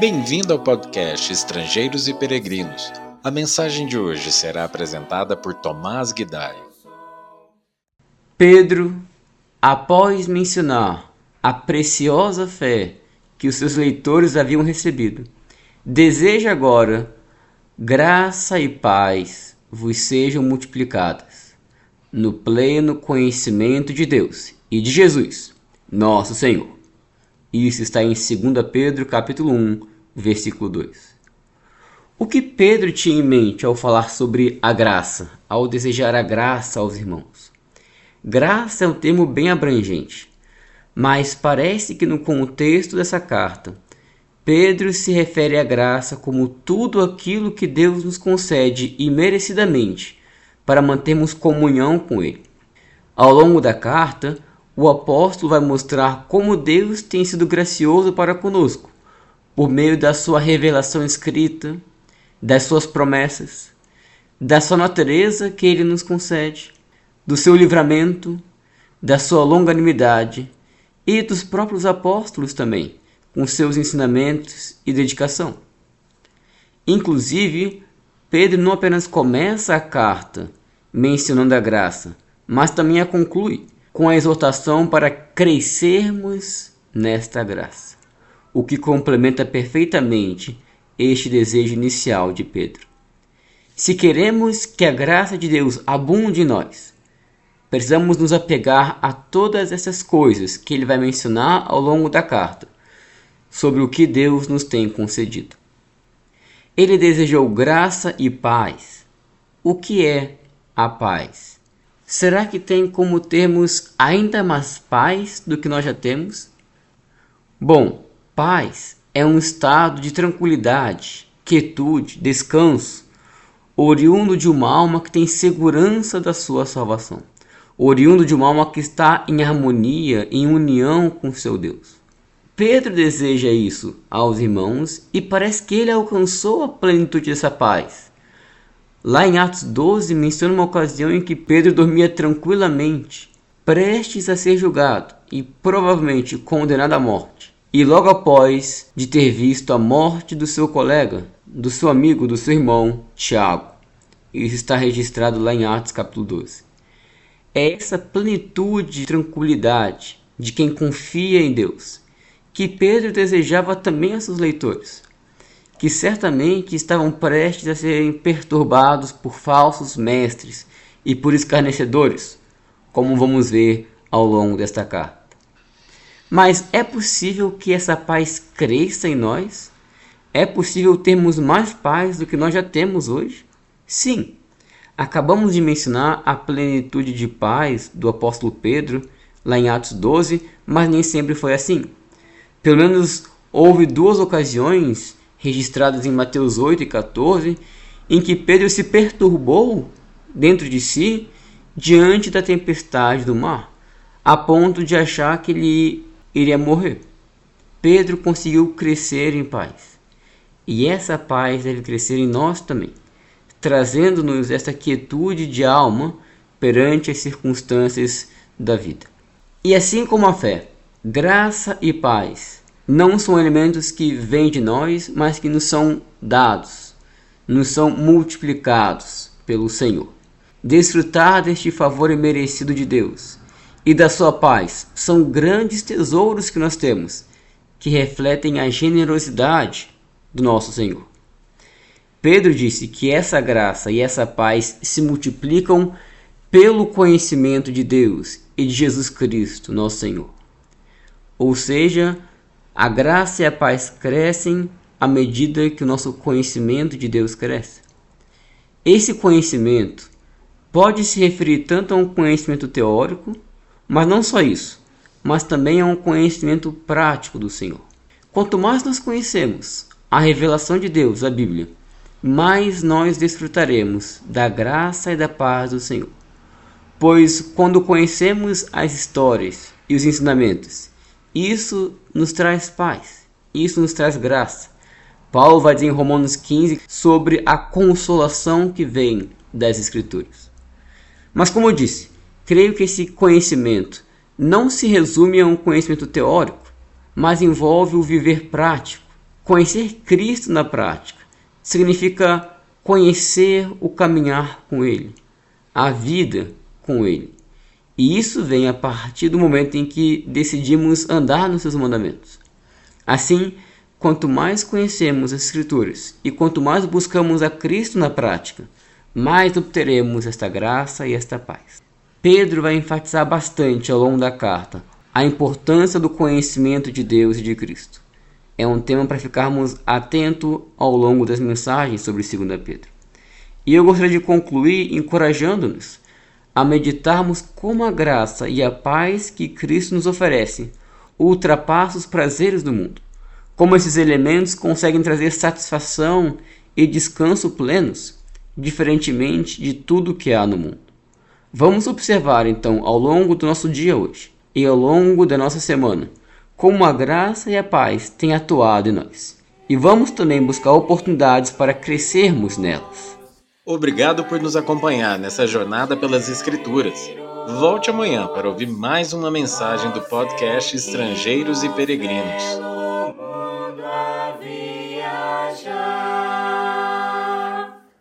Bem-vindo ao podcast Estrangeiros e Peregrinos. A mensagem de hoje será apresentada por Tomás Guidai. Pedro, após mencionar a preciosa fé que os seus leitores haviam recebido, deseja agora graça e paz vos sejam multiplicadas no pleno conhecimento de Deus e de Jesus, nosso Senhor. Isso está em 2 Pedro capítulo 1, versículo 2. O que Pedro tinha em mente ao falar sobre a graça, ao desejar a graça aos irmãos? Graça é um termo bem abrangente, mas parece que no contexto dessa carta, Pedro se refere à graça como tudo aquilo que Deus nos concede imerecidamente para mantermos comunhão com Ele. Ao longo da carta, o apóstolo vai mostrar como Deus tem sido gracioso para conosco, por meio da sua revelação escrita, das suas promessas, da sua natureza que ele nos concede, do seu livramento, da sua longanimidade e dos próprios apóstolos também, com seus ensinamentos e dedicação. Inclusive, Pedro não apenas começa a carta mencionando a graça, mas também a conclui com a exortação para crescermos nesta graça o que complementa perfeitamente este desejo inicial de Pedro. Se queremos que a graça de Deus abunde em nós, precisamos nos apegar a todas essas coisas que ele vai mencionar ao longo da carta, sobre o que Deus nos tem concedido. Ele desejou graça e paz. O que é a paz? Será que tem como termos ainda mais paz do que nós já temos? Bom, Paz é um estado de tranquilidade, quietude, descanso, oriundo de uma alma que tem segurança da sua salvação, oriundo de uma alma que está em harmonia, em união com seu Deus. Pedro deseja isso aos irmãos e parece que ele alcançou a plenitude dessa paz. Lá em Atos 12 menciona uma ocasião em que Pedro dormia tranquilamente, prestes a ser julgado e provavelmente condenado à morte. E logo após de ter visto a morte do seu colega, do seu amigo, do seu irmão, Tiago. Isso está registrado lá em Atos capítulo 12. É essa plenitude e tranquilidade de quem confia em Deus que Pedro desejava também a seus leitores, que certamente estavam prestes a serem perturbados por falsos mestres e por escarnecedores, como vamos ver ao longo desta carta. Mas é possível que essa paz cresça em nós? É possível termos mais paz do que nós já temos hoje? Sim. Acabamos de mencionar a plenitude de paz do apóstolo Pedro lá em Atos 12, mas nem sempre foi assim. Pelo menos houve duas ocasiões registradas em Mateus 8 e 14 em que Pedro se perturbou dentro de si diante da tempestade do mar, a ponto de achar que ele iria morrer. Pedro conseguiu crescer em paz. E essa paz deve crescer em nós também, trazendo-nos essa quietude de alma perante as circunstâncias da vida. E assim como a fé, graça e paz não são elementos que vêm de nós, mas que nos são dados, nos são multiplicados pelo Senhor. Desfrutar deste favor imerecido de Deus e da sua paz são grandes tesouros que nós temos, que refletem a generosidade do nosso Senhor. Pedro disse que essa graça e essa paz se multiplicam pelo conhecimento de Deus e de Jesus Cristo, nosso Senhor. Ou seja, a graça e a paz crescem à medida que o nosso conhecimento de Deus cresce. Esse conhecimento pode se referir tanto a um conhecimento teórico, mas não só isso, mas também é um conhecimento prático do Senhor. Quanto mais nós conhecemos a revelação de Deus, a Bíblia, mais nós desfrutaremos da graça e da paz do Senhor. Pois quando conhecemos as histórias e os ensinamentos, isso nos traz paz, isso nos traz graça. Paulo vai dizer em Romanos 15 sobre a consolação que vem das Escrituras. Mas, como eu disse, Creio que esse conhecimento não se resume a um conhecimento teórico, mas envolve o viver prático Conhecer Cristo na prática significa conhecer o caminhar com Ele, a vida com Ele. E isso vem a partir do momento em que decidimos andar nos seus mandamentos. Assim, quanto mais conhecemos as Escrituras e quanto mais buscamos a Cristo na prática, mais obteremos esta graça e esta paz. Pedro vai enfatizar bastante ao longo da carta a importância do conhecimento de Deus e de Cristo. É um tema para ficarmos atentos ao longo das mensagens sobre 2 Pedro. E eu gostaria de concluir encorajando-nos a meditarmos como a graça e a paz que Cristo nos oferece ultrapassa os prazeres do mundo. Como esses elementos conseguem trazer satisfação e descanso plenos, diferentemente de tudo que há no mundo. Vamos observar então ao longo do nosso dia hoje e ao longo da nossa semana como a graça e a paz têm atuado em nós. E vamos também buscar oportunidades para crescermos nelas. Obrigado por nos acompanhar nessa jornada pelas Escrituras. Volte amanhã para ouvir mais uma mensagem do podcast Estrangeiros e Peregrinos.